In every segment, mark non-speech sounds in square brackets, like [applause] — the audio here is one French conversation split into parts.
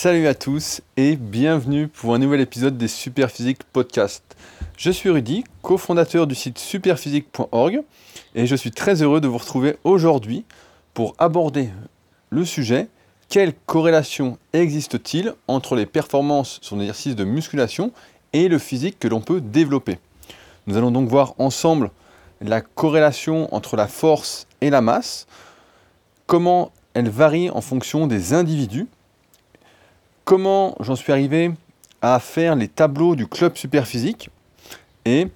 Salut à tous et bienvenue pour un nouvel épisode des Superphysique Podcast. Je suis Rudy, cofondateur du site superphysique.org et je suis très heureux de vous retrouver aujourd'hui pour aborder le sujet quelle corrélation existe-t-il entre les performances sur l'exercice de musculation et le physique que l'on peut développer? Nous allons donc voir ensemble la corrélation entre la force et la masse, comment elle varie en fonction des individus, comment j'en suis arrivé à faire les tableaux du club superphysique et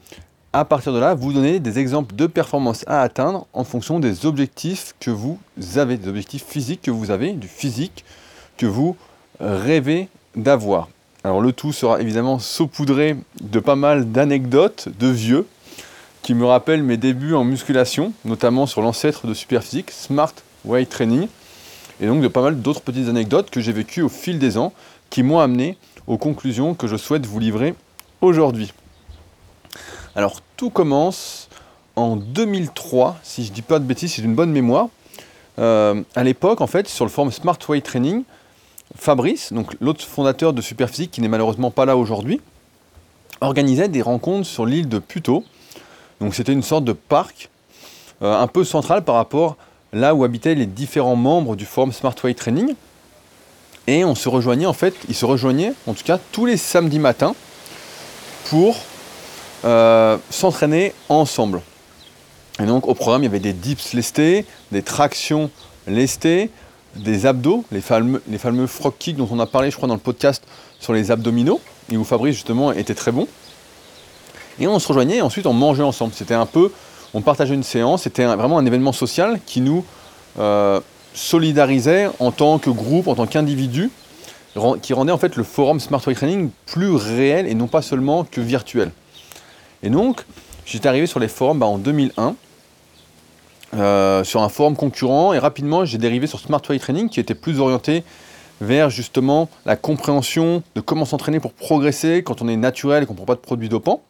à partir de là, vous donner des exemples de performances à atteindre en fonction des objectifs que vous avez, des objectifs physiques que vous avez, du physique que vous rêvez d'avoir. Alors le tout sera évidemment saupoudré de pas mal d'anecdotes de vieux qui me rappellent mes débuts en musculation, notamment sur l'ancêtre de Superphysique, Smart Weight Training, et donc de pas mal d'autres petites anecdotes que j'ai vécues au fil des ans qui m'ont amené aux conclusions que je souhaite vous livrer aujourd'hui. Alors tout commence en 2003, si je dis pas de bêtises, c'est une bonne mémoire. Euh, à l'époque, en fait, sur le forum Smart Weight Training, Fabrice, donc l'autre fondateur de Superphysique qui n'est malheureusement pas là aujourd'hui, organisait des rencontres sur l'île de Puto. Donc c'était une sorte de parc euh, un peu central par rapport là où habitaient les différents membres du forum Smart Weight Training. Et on se rejoignait en fait, ils se rejoignaient en tout cas tous les samedis matins pour euh, s'entraîner ensemble. Et donc au programme, il y avait des dips lestés, des tractions lestées, des abdos, les fameux, les fameux frog kicks dont on a parlé, je crois, dans le podcast sur les abdominaux, et où Fabrice justement était très bon. Et on se rejoignait et ensuite on mangeait ensemble. C'était un peu, on partageait une séance, c'était vraiment un événement social qui nous euh, solidarisait en tant que groupe, en tant qu'individu, qui rendait en fait le forum Smart Weight Training plus réel et non pas seulement que virtuel. Et donc, j'étais arrivé sur les forums bah, en 2001, euh, sur un forum concurrent, et rapidement j'ai dérivé sur Smart Weight Training qui était plus orienté vers justement la compréhension de comment s'entraîner pour progresser quand on est naturel et qu'on ne prend pas de produits dopants.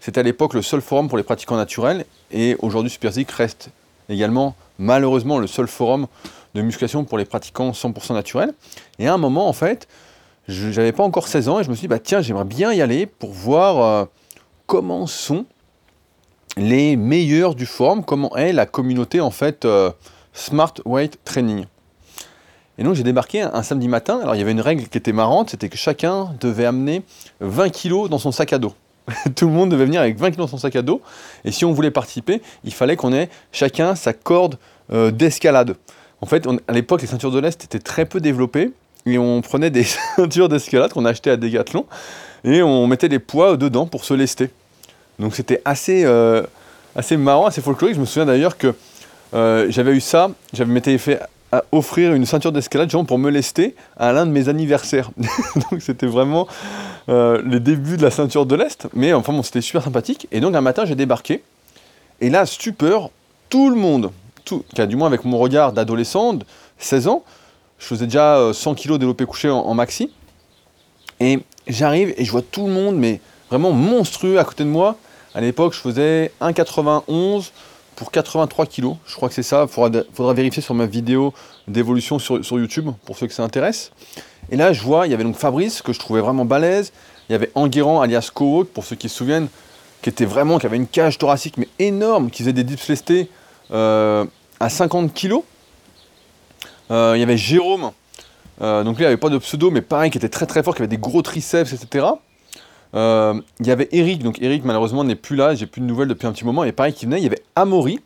C'était à l'époque le seul forum pour les pratiquants naturels, et aujourd'hui Superzik reste également malheureusement le seul forum de musculation pour les pratiquants 100% naturels. Et à un moment, en fait, je n'avais pas encore 16 ans et je me suis dit, bah, tiens, j'aimerais bien y aller pour voir euh, comment sont les meilleurs du forum, comment est la communauté en fait euh, Smart Weight Training. Et donc j'ai débarqué un, samedi matin, alors il y avait une règle qui était marrante, c'était que chacun devait amener 20 kg dans son sac à dos. [laughs] Tout le monde devait venir avec 20 kg dans son sac à dos, et si on voulait participer, il fallait qu'on ait chacun sa corde euh, d'escalade. En fait, à l'époque, les ceintures de l'Est étaient très peu développées, et on prenait des [laughs] ceintures d'escalade qu'on achetait à Decathlon, et on mettait des poids dedans pour se lester. Donc c'était assez, euh, assez marrant, assez folklorique. Je me souviens d'ailleurs que euh, j'avais eu ça, j'avais m'étais fait offrir une ceinture d'escalade pour me lester à l'un de mes anniversaires. [laughs] donc c'était vraiment euh, les débuts de la ceinture de l'Est, mais enfin bon, c'était super sympathique. Et donc un matin j'ai débarqué, et là, stupeur, tout le monde, tout, du moins avec mon regard d'adolescent, 16 ans, je faisais déjà 100 kg développé couché en maxi, et j'arrive et je vois tout le monde, mais vraiment monstrueux à côté de moi. À l'époque, je faisais 1,91 pour 83 kg. Je crois que c'est ça. Il faudra, vérifier sur ma vidéo d'évolution sur, YouTube pour ceux que ça intéresse. Et là, je vois, il y avait donc Fabrice que je trouvais vraiment balèze. Il y avait Enguerrand alias Cohawk, pour ceux qui se souviennent, qui était vraiment, qui avait une cage thoracique mais énorme, qui faisait des dips lestés euh, à 50 kg. Euh, il y avait Jérôme, euh, donc lui, il avait pas de pseudo, mais pareil, qui était très très fort, qui avait des gros triceps, etc. Euh, il y avait Eric, donc Eric malheureusement n'est plus là, j'ai plus de nouvelles depuis un petit moment, et pareil qui venait, il y avait Amaury.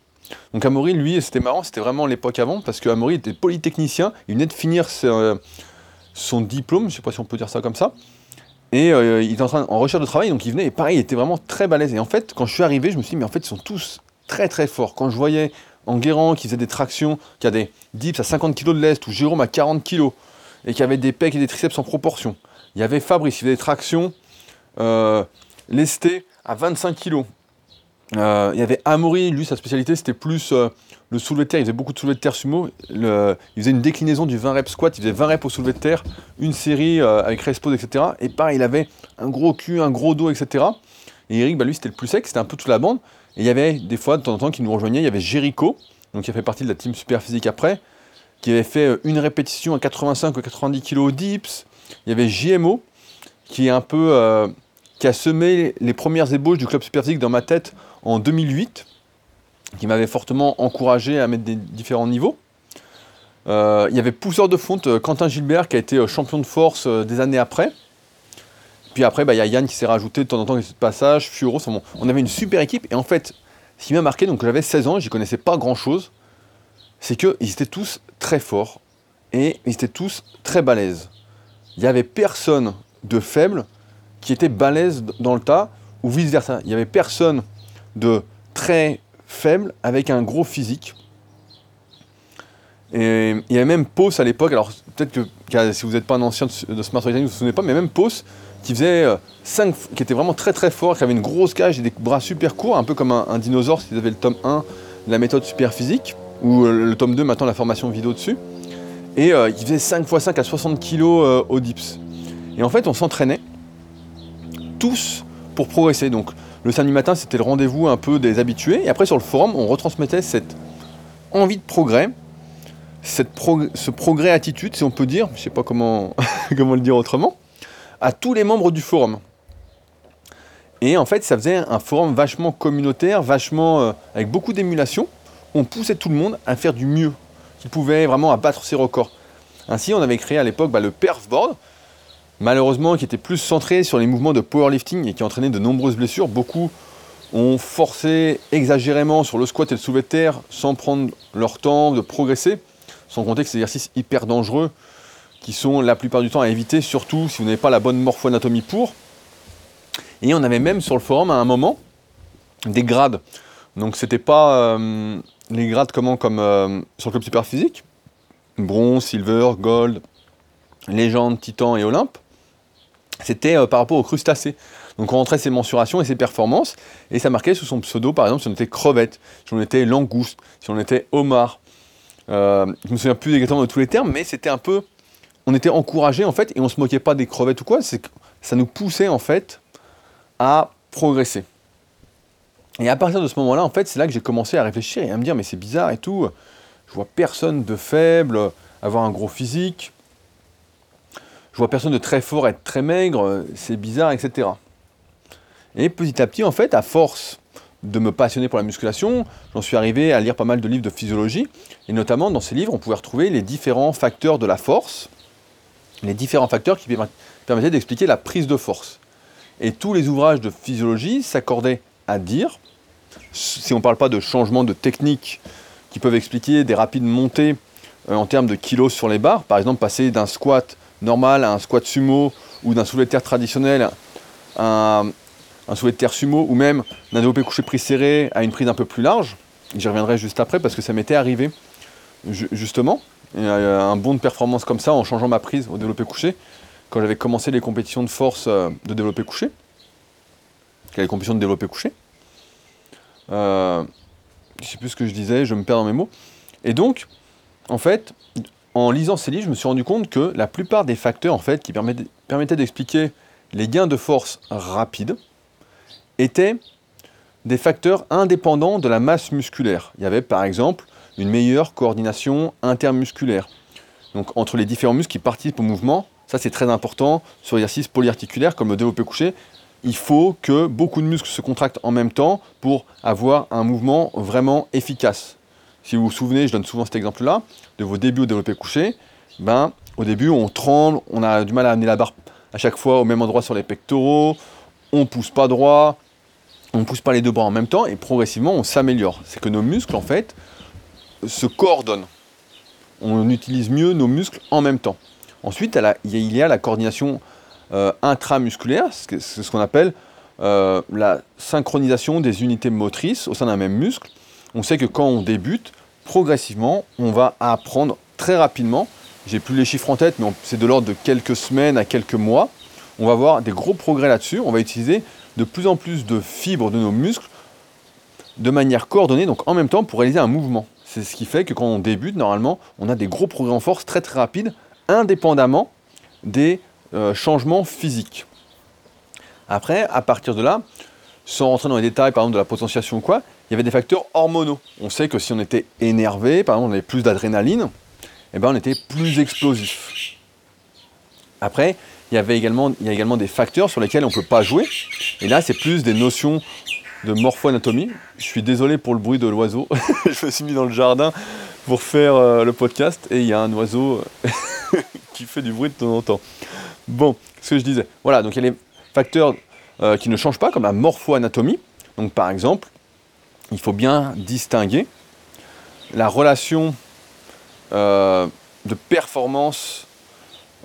Donc Amaury, lui, c'était marrant, c'était vraiment l'époque avant, parce que Amaury était polytechnicien, il venait de finir euh, son diplôme, je sais pas si on peut dire ça comme ça, et il était en, train, en recherche de travail, donc il venait, et pareil, il était vraiment très balèze. Et en fait, quand je suis arrivé, je me suis dit, mais en fait, ils sont tous très très forts. Quand je voyais Enguerrand qui faisait des tractions, qui a des dips à 50 kg de lest, ou Jérôme à 40 kg, et qui avait des pecs et des triceps en proportion. Il y avait Fabrice, il faisait des tractions euh, lestées à 25 kg. Euh, il y avait Amaury, lui, sa spécialité, c'était plus euh, le soulevé de terre. Il faisait beaucoup de soulevé de terre sumo. il faisait une déclinaison du 20 reps squat. Il faisait 20 reps au soulevé de terre, une série avec respose, etc. Et pareil, il avait un gros cul, un gros dos, etc. Et Eric, bah, lui, c'était le plus sec, c'était un peu toute la bande. Et il y avait des fois, de temps en temps, qui nous rejoignaient. Il y avait Jericho, donc qui a fait partie de la team super physique après, qui avait fait une répétition à 85 ou 90 kg dips. il y avait JMO qui est un peu qui a semé les premières ébauches du club superphysique dans ma tête en 2008, qui m'avait fortement encouragé à mettre des différents niveaux. Euh, il y avait pousseur de fonte euh, Quentin Gilbert qui a été champion de force des années après. Puis après, bah, il y a Yann qui s'est rajouté de temps en temps de passage, Furo, on avait une super équipe. Et en fait, ce qui m'a marqué, donc j'avais 16 ans, j'y connaissais pas grand chose, c'est qu'ils étaient tous très forts et ils étaient tous très balèzes. Il n'y avait personne de faible qui était balèze dans le tas ou vice versa. Il n'y avait personne de très faible avec un gros physique. Et il y avait même Pos à l'époque, alors peut-être que si vous n'êtes pas un ancien de, Smart Storytelling, vous ne vous souvenez pas, mais même Pos qui faisait 5, euh, qui était vraiment très très fort, qui avait une grosse cage et des bras super courts, un peu comme un, dinosaure si vous avez le tome 1 la méthode super physique, ou euh, le tome 2 maintenant la formation vidéo dessus. Et euh, il faisait 5 x 5 à 60 kg au dips. Et en fait on s'entraînait tous pour progresser. Donc le samedi matin c'était le rendez-vous un peu des habitués, et après sur le forum on retransmettait cette envie de progrès, cette ce progrès attitude si on peut dire, je sais pas comment, [laughs] comment le dire autrement, à tous les membres du forum. Et en fait, ça faisait un forum vachement communautaire, vachement euh, avec beaucoup d'émulation. On poussait tout le monde à faire du mieux, qui pouvait vraiment abattre ses records. Ainsi, on avait créé à l'époque bah, le Perfboard, malheureusement qui était plus centré sur les mouvements de powerlifting et qui entraînait de nombreuses blessures. Beaucoup ont forcé exagérément sur le squat et le soulevé de terre sans prendre leur temps de progresser, sans compter que c'est exercices hyper dangereux qui sont la plupart du temps à éviter, surtout si vous n'avez pas la bonne morpho-anatomie pour. Et on avait même sur le forum à un moment des grades. Donc c'était pas euh, les grades comment comme euh, sur le club super physique, bronze, silver, gold, légende, titan et olympe. C'était euh, par rapport aux crustacés. Donc on rentrait ses mensurations et ses performances, et ça marquait sous son pseudo, par exemple, si on était crevette, si on était langouste, si on était homard. je me souviens plus exactement de tous les termes, mais c'était un peu on était encouragé en fait, et on se moquait pas des crevettes ou quoi, c'est ça nous poussait en fait à progresser. Et à partir de ce moment-là, en fait, c'est là que j'ai commencé à réfléchir et à me dire, mais c'est bizarre et tout, je vois personne de faible avoir un gros physique, vois personne de très fort être très maigre, c'est bizarre, etc. Et petit à petit, en fait, à force de me passionner pour la musculation, j'en suis arrivé à lire pas mal de livres de physiologie, et notamment dans ces livres, on pouvait retrouver les différents facteurs de la force, les différents facteurs qui permettaient d'expliquer la prise de force. Et tous les ouvrages de physiologie s'accordaient à dire, si on ne parle pas de changements de technique qui peuvent expliquer des rapides montées euh, en termes de kilos sur les barres, par exemple passer d'un squat normal à un squat sumo ou d'un soulevé de terre traditionnel un, soulevé de terre sumo ou même d'un développé couché prise serré à une prise un peu plus large. J'y reviendrai juste après parce que ça m'était arrivé justement un bond de performance comme ça en changeant ma prise au développé couché quand j'avais commencé les compétitions de force euh, de développé couché, les compétitions de développé couché. Euh, je sais plus ce que je disais, je me perds dans mes mots. Et donc, en fait, en lisant ces livres, je me suis rendu compte que la plupart des facteurs en fait, qui permettaient d'expliquer les gains de force rapides étaient des facteurs indépendants de la masse musculaire. Il y avait par exemple une meilleure coordination intermusculaire. Donc entre les différents muscles qui participent au mouvement, ça c'est très important sur l'exercice polyarticulaire comme le développé couché. Il faut que beaucoup de muscles se contractent en même temps pour avoir un mouvement vraiment efficace. Si vous vous souvenez, je donne souvent cet exemple-là, de vos débuts au développé couché, ben, au début on tremble, on a du mal à amener la barre à chaque fois au même endroit sur les pectoraux, on pousse pas droit, on pousse pas les deux bras en même temps et progressivement on s'améliore. C'est que nos muscles en fait se coordonnent. On utilise mieux nos muscles en même temps. Ensuite, il y a la coordination euh, intramusculaire, c'est ce qu'on appelle euh, la synchronisation des unités motrices au sein d'un même muscle. On sait que quand on débute, progressivement, on va apprendre très rapidement. J'ai plus les chiffres en tête, mais c'est de l'ordre de quelques semaines à quelques mois. On va voir des gros progrès là-dessus. On va utiliser de plus en plus de fibres de nos muscles de manière coordonnée, donc en même temps pour réaliser un mouvement. C'est ce qui fait que quand on débute, normalement, on a des gros progrès en force très très rapides, indépendamment des euh, changements physiques. Après, à partir de là, sans rentrer dans les détails, par exemple, de la potentiation ou quoi, il y avait des facteurs hormonaux. On sait que si on était énervé, par exemple, on avait plus d'adrénaline, eh ben, on était plus explosif. Après, il y, avait également, a également des facteurs sur lesquels on ne peut pas jouer. Et là, c'est plus des notions de morpho-anatomie. Je suis désolé pour le bruit de l'oiseau. [laughs] je me suis mis dans le jardin pour faire euh, le podcast et il y a un oiseau [laughs] qui fait du bruit de temps en temps. Bon, ce que je disais. Voilà, donc il y a les facteurs euh, qui ne changent pas, comme la morpho-anatomie. Donc par exemple, il faut bien distinguer la relation euh, de performance,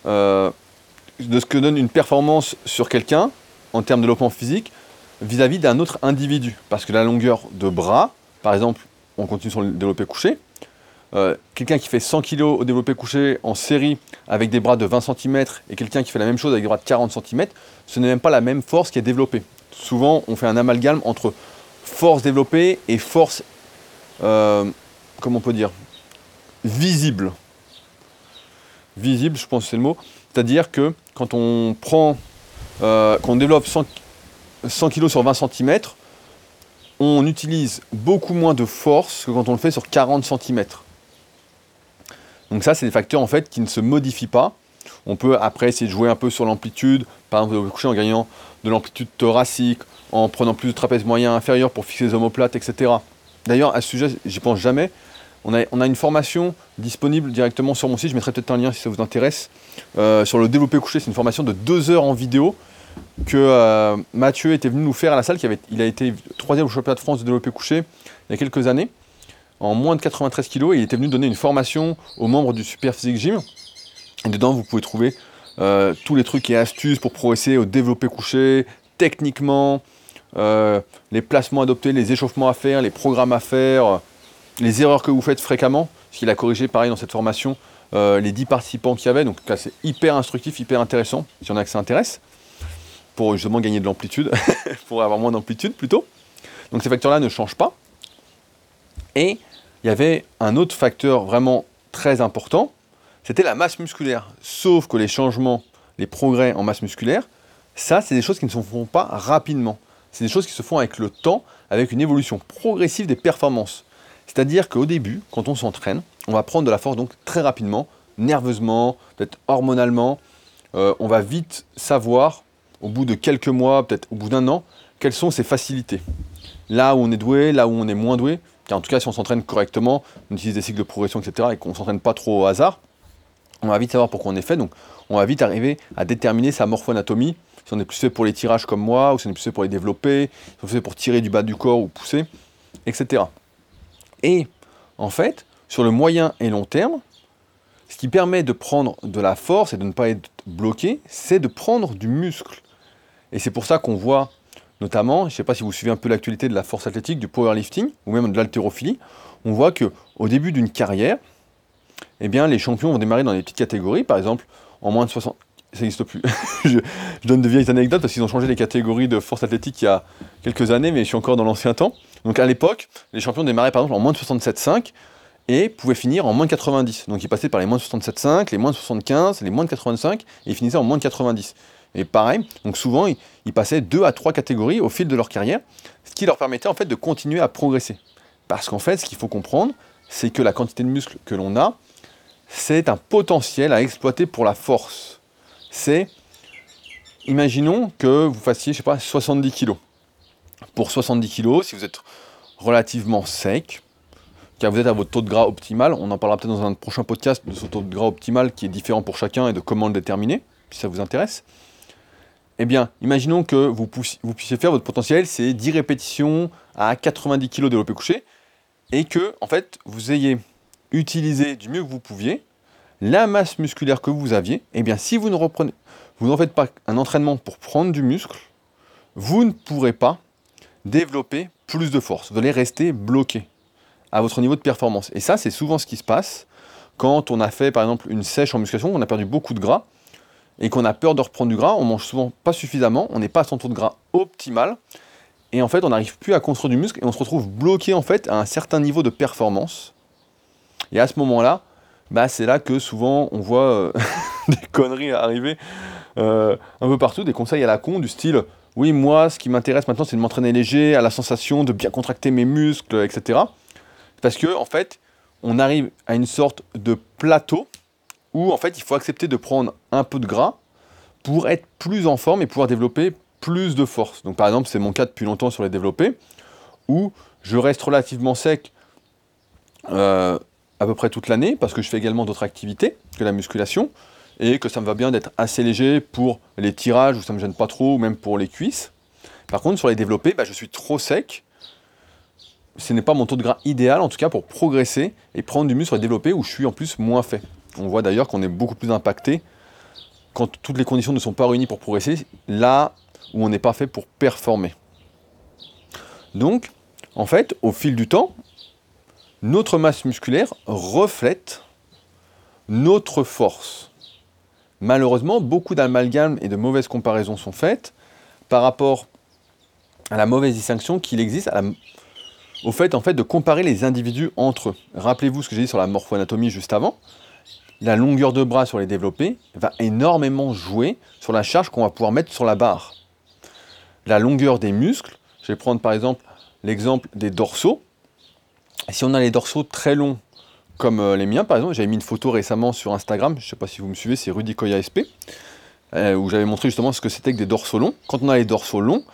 de ce que donne une performance sur quelqu'un en termes de développement physique vis-à-vis d'un autre individu. Parce que la longueur de bras, par exemple, on continue sur le développé couché, euh, quelqu'un qui fait 100 kg au développé couché en série avec des bras de 20 cm et quelqu'un qui fait la même chose avec des bras de 40 cm, ce n'est même pas la même force qui est développée. Souvent, on fait un amalgame entre force développée et force, euh, comment on peut dire, visible. Visible, je pense que c'est le mot. C'est-à-dire que quand on prend, euh, qu'on développe 100, 100 kg sur 20 cm, on utilise beaucoup moins de force que quand on le fait sur 40 cm. Donc ça, c'est des facteurs en fait qui ne se modifient pas. On peut après essayer de jouer un peu sur l'amplitude, par exemple coucher en gagnant de l'amplitude thoracique, en prenant plus de trapèze moyen inférieur pour fixer les omoplates, etc. D'ailleurs, à ce sujet, j'y pense jamais. On a, une formation disponible directement sur mon site, je mettrai peut-être un lien si ça vous intéresse, euh, sur le développé couché. C'est une formation de deux heures en vidéo que euh, Mathieu était venu nous faire à la salle. Il a été troisième au championnat de France de développé couché il y a quelques années en moins de 93 kg il était venu donner une formation aux membres du Super Physique Gym. Et dedans, vous pouvez trouver euh, tous les trucs et astuces pour progresser au développé couché, techniquement, euh, les placements adoptés, les échauffements à faire, les programmes à faire, les erreurs que vous faites fréquemment. Parce qu'il a corrigé pareil dans cette formation euh, les 10 participants qu'il y avait. Donc c'est hyper instructif, hyper intéressant, si on a que ça intéresse, pour justement gagner de l'amplitude, [laughs] pour avoir moins d'amplitude plutôt. Donc ces facteurs-là ne changent pas. Et il y avait un autre facteur vraiment très important, c'était la masse musculaire. Sauf que les changements, les progrès en masse musculaire, ça, c'est des choses qui ne se font pas rapidement. C'est des choses qui se font avec le temps, avec une évolution progressive des performances. C'est-à-dire qu'au début, quand on s'entraîne, on va prendre de la force donc très rapidement, nerveusement, peut-être hormonalement. Euh, on va vite savoir, au bout de quelques mois, peut-être au bout d'un an, quelles sont ses facilités. Là où on est doué, là où on est moins doué, en tout cas, si on s'entraîne correctement, on utilise des cycles de progression, etc., et qu'on ne s'entraîne pas trop au hasard, on va vite savoir pourquoi on est fait. Donc, on va vite arriver à déterminer sa morpho-anatomie, si on est plus fait pour les tirages comme moi, ou si on est plus fait pour les développer, si on est fait pour tirer du bas du corps ou pousser, etc. Et en fait, sur le moyen et long terme, ce qui permet de prendre de la force et de ne pas être bloqué, c'est de prendre du muscle. Et c'est pour ça qu'on voit Notamment, je ne sais pas si vous suivez un peu l'actualité de la force athlétique, du powerlifting ou même de l'haltérophilie, on voit que au début d'une carrière, eh bien, les champions vont démarrer dans des petites catégories, par exemple en moins de 60. Ça n'existe plus. [laughs] je, donne de vieilles anecdotes parce qu'ils ont changé les catégories de force athlétique il y a quelques années, mais je suis encore dans l'ancien temps. Donc à l'époque, les champions démarraient par exemple en moins de 67,5 et pouvaient finir en moins de 90. Donc ils passaient par les moins de 67,5, les moins de 75, les moins de 85 et ils finissaient en moins de 90. Et pareil, donc souvent, ils, passaient deux à trois catégories au fil de leur carrière, ce qui leur permettait en fait de continuer à progresser. Parce qu'en fait, ce qu'il faut comprendre, c'est que la quantité de muscles que l'on a, c'est un potentiel à exploiter pour la force. C'est, imaginons que vous fassiez, je sais pas, 70 kg. Pour 70 kg, si vous êtes relativement sec, car vous êtes à votre taux de gras optimal, on en parlera peut-être dans un prochain podcast de ce taux de gras optimal qui est différent pour chacun et de comment le déterminer, si ça vous intéresse eh bien, imaginons que vous, puissiez faire votre potentiel, c'est 10 répétitions à 90 kg développé couché, et que, en fait, vous ayez utilisé du mieux que vous pouviez la masse musculaire que vous aviez, eh bien, si vous ne reprenez, vous n'en faites pas un entraînement pour prendre du muscle, vous ne pourrez pas développer plus de force. Vous allez rester bloqué à votre niveau de performance. Et ça, c'est souvent ce qui se passe quand on a fait, par exemple, une sèche en musculation, on a perdu beaucoup de gras, et qu'on a peur de reprendre du gras, on mange souvent pas suffisamment, on n'est pas à son taux de gras optimal, et en fait on n'arrive plus à construire du muscle et on se retrouve bloqué en fait à un certain niveau de performance. Et à ce moment-là, bah, c'est là que souvent on voit euh, [laughs] des conneries arriver euh, un peu partout, des conseils à la con du style oui moi ce qui m'intéresse maintenant c'est de m'entraîner léger, à la sensation de bien contracter mes muscles, etc. Parce que en fait on arrive à une sorte de plateau où en fait il faut accepter de prendre un peu de gras pour être plus en forme et pouvoir développer plus de force. Donc par exemple, c'est mon cas depuis longtemps sur les développés, où je reste relativement sec euh, à peu près toute l'année, parce que je fais également d'autres activités que la musculation, et que ça me va bien d'être assez léger pour les tirages, où ça ne me gêne pas trop, ou même pour les cuisses. Par contre, sur les développés, bah, je suis trop sec. Ce n'est pas mon taux de gras idéal, en tout cas, pour progresser et prendre du muscle sur les développés, où je suis en plus moins fait. On voit d'ailleurs qu'on est beaucoup plus impacté quand toutes les conditions ne sont pas réunies pour progresser, là où on n'est pas fait pour performer. Donc, en fait, au fil du temps, notre masse musculaire reflète notre force. Malheureusement, beaucoup d'amalgames et de mauvaises comparaisons sont faites par rapport à la mauvaise distinction qu'il existe au fait, en fait de comparer les individus entre eux. Rappelez-vous ce que j'ai dit sur la morphoanatomie juste avant. La longueur de bras sur les développés va énormément jouer sur la charge qu'on va pouvoir mettre sur la barre. La longueur des muscles, je vais prendre par exemple l'exemple des dorsaux. Si on a les dorsaux très longs, comme euh, les miens par exemple, j'avais mis une photo récemment sur Instagram, je ne sais pas si vous me suivez, c'est Rudy Koya SP, euh, où j'avais montré justement ce que c'était que des dorsaux longs. Quand on a les dorsaux longs,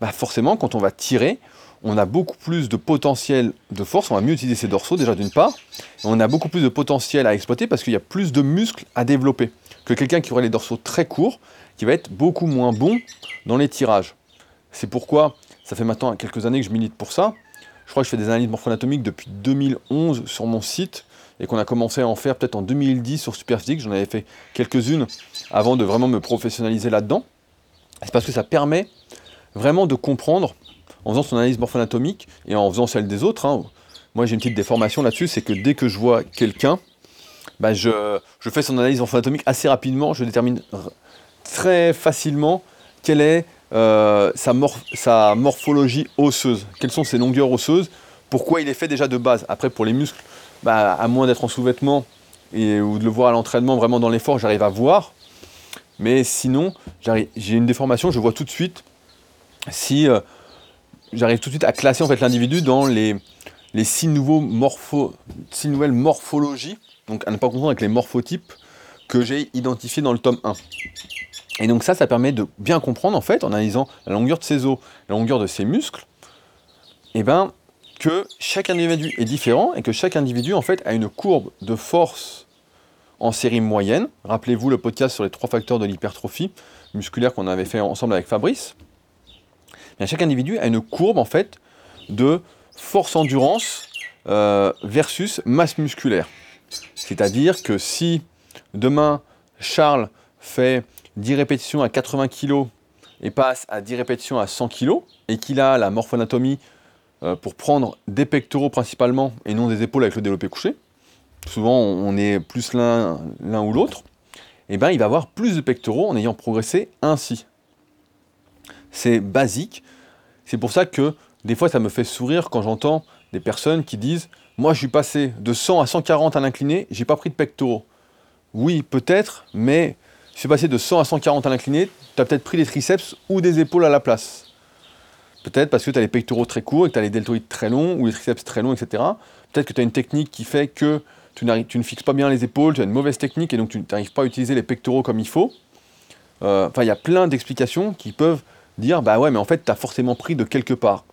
bah forcément quand on va tirer, on a beaucoup plus de potentiel de force, on va mieux utiliser ces dorsaux déjà d'une part, et on a beaucoup plus de potentiel à exploiter parce qu'il y a plus de muscles à développer que quelqu'un qui aurait les dorsaux très courts, qui va être beaucoup moins bon dans les tirages. C'est pourquoi ça fait maintenant quelques années que je milite pour ça. Je crois que je fais des analyses morpho-anatomiques depuis 2011 sur mon site et qu'on a commencé à en faire peut-être en 2010 sur Superphysique. J'en avais fait quelques-unes avant de vraiment me professionnaliser là-dedans. C'est parce que ça permet vraiment de comprendre, en faisant son analyse morpho-anatomique et en faisant celle des autres, hein. moi j'ai une petite déformation là-dessus, c'est que dès que je vois quelqu'un, bah je, fais son analyse morpho-anatomique assez rapidement, je détermine très facilement quelle est euh, sa, morphologie osseuse, quelles sont ses longueurs osseuses, pourquoi il est fait déjà de base? Après pour les muscles, bah, à moins d'être en sous-vêtements et, ou de le voir à l'entraînement, vraiment dans l'effort, j'arrive à voir. Mais sinon, j'ai une déformation, je vois tout de suite si euh, j'arrive tout de suite à classer en l'individu dans les, six nouvelles morphologies, donc à ne pas confondre avec les morphotypes que j'ai identifiés dans le tome 1. Et donc ça, ça permet de bien comprendre en fait, en analysant la longueur de ses os, la longueur de ses muscles, et eh ben, que chaque individu est différent et que chaque individu en fait a une courbe de force en série moyenne. Rappelez-vous le podcast sur les trois facteurs de l'hypertrophie musculaire qu'on avait fait ensemble avec Fabrice chaque individu a une courbe en fait de force endurance euh, versus masse musculaire. C'est-à-dire que si demain Charles fait 10 répétitions à 80 kg et passe à 10 répétitions à 100 kg et qu'il a la morphoanatomie euh, pour prendre des pectoraux principalement et non des épaules avec le développé couché, souvent on est plus l'un ou l'autre, et eh ben il va avoir plus de pectoraux en ayant progressé ainsi c'est basique. C'est pour ça que des fois ça me fait sourire quand j'entends des personnes qui disent Moi je suis passé de 100 à 140 à l'incliné, j'ai pas pris de pectoraux. Oui, peut-être, mais suis passé de 100 à 140 à l'incliné, tu as peut-être pris des triceps ou des épaules à la place. Peut-être parce que tu as les pectoraux très courts et que tu as les deltoïdes très longs ou les triceps très longs, etc. Peut-être que tu as une technique qui fait que tu, tu, ne fixes pas bien les épaules, tu as une mauvaise technique et donc tu n'arrives pas à utiliser les pectoraux comme il faut. Euh, enfin, il y a plein d'explications qui peuvent dire bah ouais mais en fait tu as forcément pris de quelque part.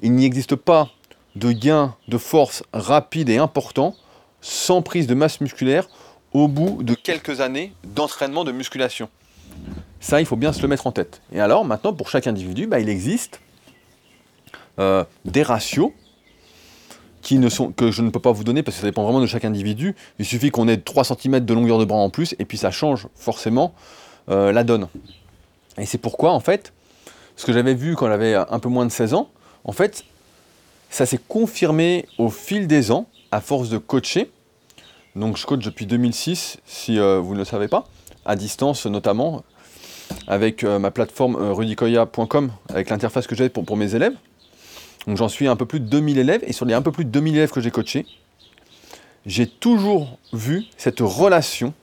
Il n'y existe pas de gain de force rapide et important sans prise de masse musculaire au bout de quelques années d'entraînement de musculation. Ça, il faut bien se le mettre en tête. Et alors, maintenant, pour chaque individu, bah, il existe euh, des ratios qui ne sont, que je ne peux pas vous donner parce que ça dépend vraiment de chaque individu. Il suffit qu'on ait 3 cm de longueur de bras en plus et puis ça change forcément euh, la donne. Et c'est pourquoi, en fait, ce que j'avais vu quand j'avais un peu moins de 16 ans, en fait, ça s'est confirmé au fil des ans, à force de coacher. Donc je coach depuis 2006, si euh, vous ne le savez pas, à distance notamment, avec euh, ma plateforme euh, rudicoya.com, avec l'interface que j'ai pour, mes élèves. Donc j'en suis un peu plus de 2000 élèves, et sur les un peu plus de 2000 élèves que j'ai coachés, j'ai toujours vu cette relation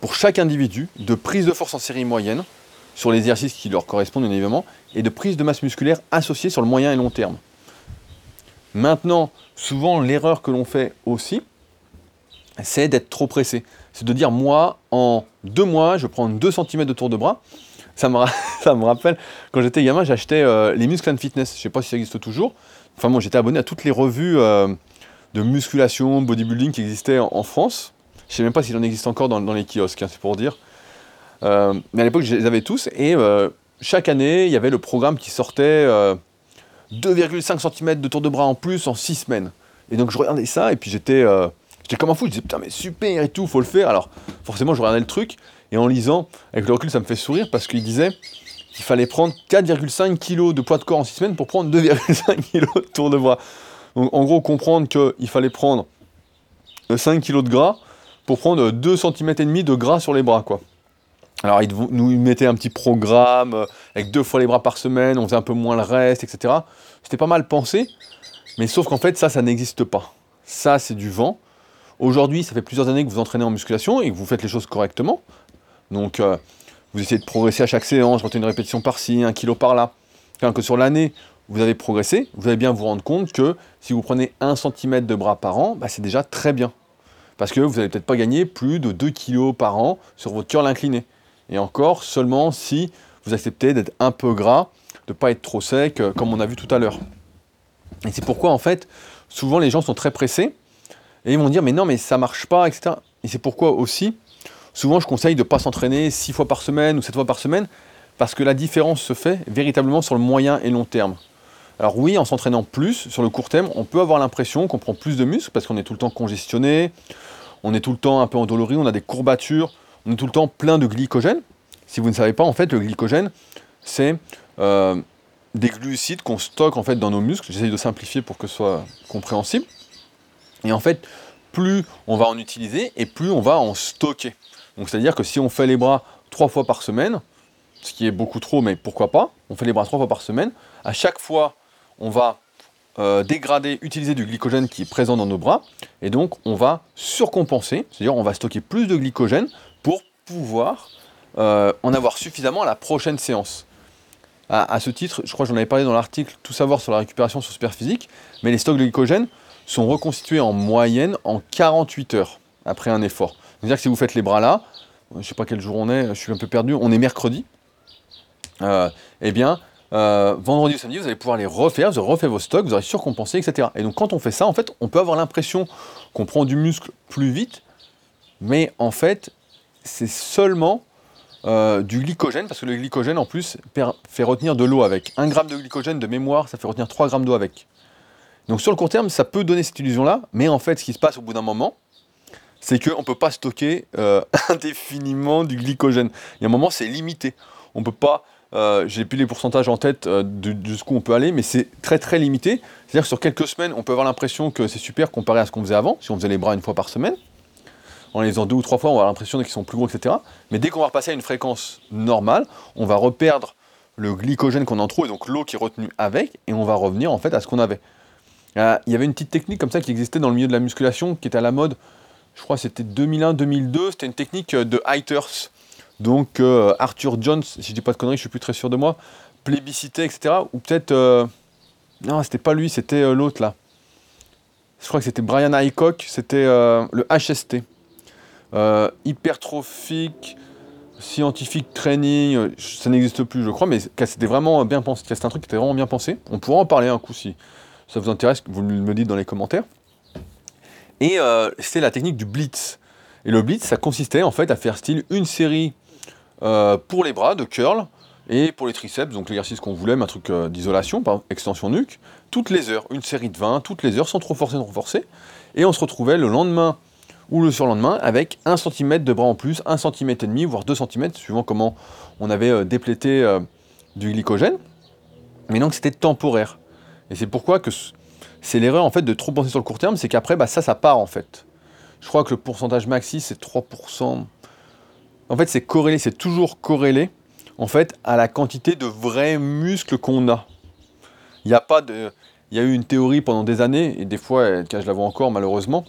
pour chaque individu de prise de force en série moyenne, sur les exercices qui leur correspondent bien évidemment, et de prise de masse musculaire associée sur le moyen et long terme. Maintenant, souvent l'erreur que l'on fait aussi, c'est d'être trop pressé. C'est de dire, moi, en deux mois, je prends 2 cm de tour de bras. Ça me, [laughs] ça me rappelle, quand j'étais gamin, j'achetais euh, les Muscle and Fitness. Je ne sais pas si ça existe toujours. Enfin, moi, j'étais abonné à toutes les revues euh, de musculation, bodybuilding qui existaient en, France. Je ne sais même pas s'il en existe encore dans, les kiosques, hein, c'est pour dire. Euh, mais à l'époque, je les avais tous. Et chaque année, il y avait le programme qui sortait 2,5 cm de tour de bras en plus en 6 semaines. Et donc, je regardais ça et puis j'étais J'étais comme un fou, je disais putain mais super et tout, faut le faire. Alors forcément je regardais le truc et en lisant, avec le recul ça me fait sourire parce qu'il disait qu'il fallait prendre 4,5 kg de poids de corps en 6 semaines pour prendre 2,5 [laughs] kg de tour de bras. Donc en gros comprendre qu'il fallait prendre 5 euh, kg de gras pour prendre 2 cm et demi de gras sur les bras quoi. Alors ils nous mettaient un petit programme euh, avec deux fois les bras par semaine, on faisait un peu moins le reste, etc. C'était pas mal pensé, mais sauf qu'en fait ça, ça n'existe pas. Ça c'est du vent. Aujourd'hui, ça fait plusieurs années que vous entraînez en musculation et que vous faites les choses correctement. Donc, euh, vous essayez de progresser à chaque séance, vous une répétition par-ci, un kilo par-là. Enfin, que sur l'année, vous avez progressé, vous allez bien vous rendre compte que si vous prenez 1 cm de bras par an, bah, c'est déjà très bien. Parce que vous n'allez peut-être pas gagner plus de 2 kg par an sur votre curl incliné. Et encore seulement si vous acceptez d'être un peu gras, de ne pas être trop sec, euh, comme on a vu tout à l'heure. Et c'est pourquoi, en fait, souvent les gens sont très pressés et ils vont dire, mais non, mais ça marche pas, etc. Et c'est pourquoi aussi, souvent je conseille de ne pas s'entraîner 6 fois par semaine ou 7 fois par semaine, parce que la différence se fait véritablement sur le moyen et long terme. Alors oui, en s'entraînant plus, sur le court terme, on peut avoir l'impression qu'on prend plus de muscles, parce qu'on est tout le temps congestionné, on est tout le temps un peu endolori, on a des courbatures, on est tout le temps plein de glycogène. Si vous ne savez pas, en fait, le glycogène, c'est euh, des glucides qu'on stocke en fait dans nos muscles. J'essaie de simplifier pour que ce soit compréhensible. Et en fait, plus on va en utiliser et plus on va en stocker. Donc c'est-à-dire que si on fait les bras trois fois par semaine, ce qui est beaucoup trop, mais pourquoi pas, on fait les bras trois fois par semaine, à chaque fois on va euh, dégrader, utiliser du glycogène qui est présent dans nos bras, et donc on va surcompenser, c'est-à-dire on va stocker plus de glycogène pour pouvoir euh, en avoir suffisamment à la prochaine séance. À, ce titre, je crois que j'en avais parlé dans l'article Tout savoir sur la récupération sur Superphysique, mais les stocks de glycogène sont reconstitués en moyenne en 48 heures après un effort. C'est-à-dire que si vous faites les bras là, je ne sais pas quel jour on est, je suis un peu perdu, on est mercredi, euh, eh bien, euh, vendredi ou samedi, vous allez pouvoir les refaire, vous refait vos stocks, vous aurez surcompensé, etc. Et donc quand on fait ça, en fait, on peut avoir l'impression qu'on prend du muscle plus vite, mais en fait, c'est seulement euh, du glycogène, parce que le glycogène, en plus, fait retenir de l'eau avec. 1 gramme de glycogène de mémoire, ça fait retenir 3 grammes d'eau avec. Donc sur le court terme, ça peut donner cette illusion-là, mais en fait, ce qui se passe au bout d'un moment, c'est qu'on ne peut pas stocker euh, [laughs] indéfiniment du glycogène. Il y a un moment, c'est limité. On peut pas, euh, j'ai plus les pourcentages en tête euh, de, jusqu'où on peut aller, mais c'est très très limité. C'est-à-dire que sur quelques semaines, on peut avoir l'impression que c'est super comparé à ce qu'on faisait avant, si on faisait les bras une fois par semaine. En les faisant deux ou trois fois, on va avoir l'impression qu'ils sont plus gros, etc. Mais dès qu'on va repasser à une fréquence normale, on va reperdre le glycogène qu'on en trop et donc l'eau qui est retenue avec, et on va revenir en fait à ce qu'on avait. Euh, il y avait une petite technique comme ça qui existait dans le milieu de la musculation, qui était à la mode, je crois c'était 2001-2002, c'était une technique euh, de Heiters. Donc euh, Arthur Jones, si je dis pas de conneries, je suis plus très sûr de moi, plébiscité, etc. Ou peut-être... non, c'était pas lui, c'était l'autre là. Je crois que c'était Brian Haycock, c'était le HST. hypertrophique, scientifique training, ça n'existe plus je crois, mais c'était vraiment bien pensé. C'était un truc qui était vraiment bien pensé. On pourra en parler un coup si, ça vous intéresse, vous me dites dans les commentaires. Et euh, c'est la technique du blitz. Et le blitz, ça consistait en fait à faire style une série euh, pour les bras de curl et pour les triceps, donc l'exercice qu'on voulait, un truc euh, d'isolation, par extension nuque, toutes les heures, une série de 20, toutes les heures, sans trop forcer, trop forcer. Et on se retrouvait le lendemain ou le surlendemain avec 1 cm de bras en plus, 1 cm et demi, voire 2 cm, suivant comment on avait déplété du glycogène. Mais donc c'était temporaire. Et c'est pourquoi que c'est l'erreur en fait de trop penser sur le court terme, c'est qu'après bah, ça, ça part en fait. Je crois que le pourcentage maxi c'est 3%. En fait c'est corrélé, c'est toujours corrélé en fait à la quantité de vrais muscles qu'on a. Il n'y a pas de. Il y a eu une théorie pendant des années, et des fois, je la vois encore malheureusement,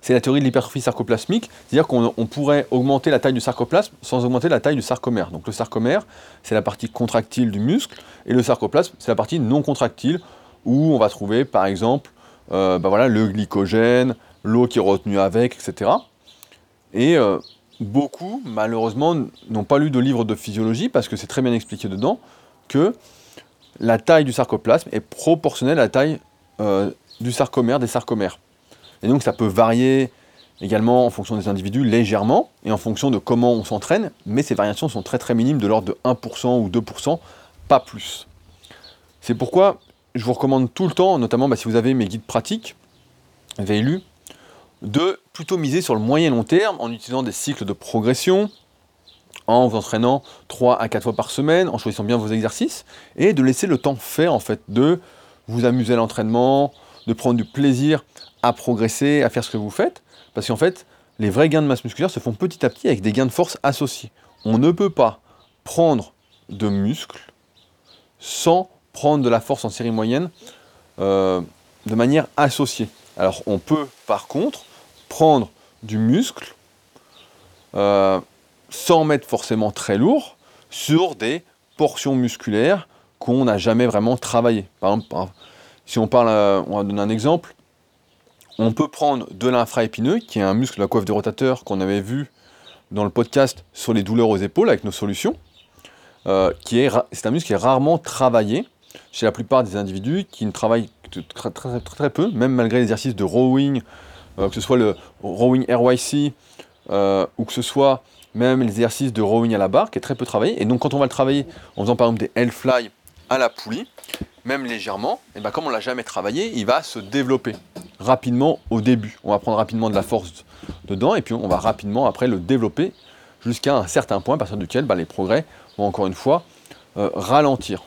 c'est la théorie de l'hypertrophie sarcoplasmique, c'est-à-dire qu'on pourrait augmenter la taille du sarcoplasme sans augmenter la taille du sarcomère. Donc le sarcomère, c'est la partie contractile du muscle, et le sarcoplasme, c'est la partie non contractile, où on va trouver par exemple euh, bah voilà, le glycogène, l'eau qui est retenue avec, etc. Et euh, beaucoup, malheureusement, n'ont pas lu de livre de physiologie parce que c'est très bien expliqué dedans que la taille du sarcoplasme est proportionnelle à la taille euh, du sarcomère, des sarcomères. Et donc ça peut varier également en fonction des individus légèrement et en fonction de comment on s'entraîne, mais ces variations sont très très minimes, de l'ordre de 1% ou 2%, pas plus. C'est pourquoi je vous recommande tout le temps, notamment bah, si vous avez mes guides pratiques, vous avez lu, de plutôt miser sur le moyen long terme en utilisant des cycles de progression, en vous entraînant 3 à 4 fois par semaine, en choisissant bien vos exercices, et de laisser le temps faire en fait, de vous amuser à l'entraînement, de prendre du plaisir à progresser, à faire ce que vous faites, parce qu'en fait, les vrais gains de masse musculaire se font petit à petit avec des gains de force associés. On ne peut pas prendre de muscle sans prendre de la force en série moyenne euh, de manière associée. Alors on peut par contre prendre du muscle euh, sans mettre forcément très lourd sur des portions musculaires qu'on n'a jamais vraiment travaillé. Par exemple, si on parle, euh, on va donner un exemple, on peut prendre de l'infraépineux, qui est un muscle de la coiffe du rotateur qu'on avait vu dans le podcast sur les douleurs aux épaules avec nos solutions, euh, qui est, c'est un muscle qui est rarement travaillé chez la plupart des individus qui ne travaillent très, très, peu, même malgré l'exercice de rowing, euh, que ce soit le rowing RYC ou que ce soit même l'exercice de rowing à la barre qui est très peu travaillé. Et donc quand on va le travailler en faisant par exemple des L-fly à la poulie, même légèrement, et ben comme on l'a jamais travaillé, il va se développer rapidement au début. On va prendre rapidement de la force dedans et puis on va rapidement après le développer jusqu'à un certain point à partir duquel ben, les progrès vont encore une fois euh, ralentir.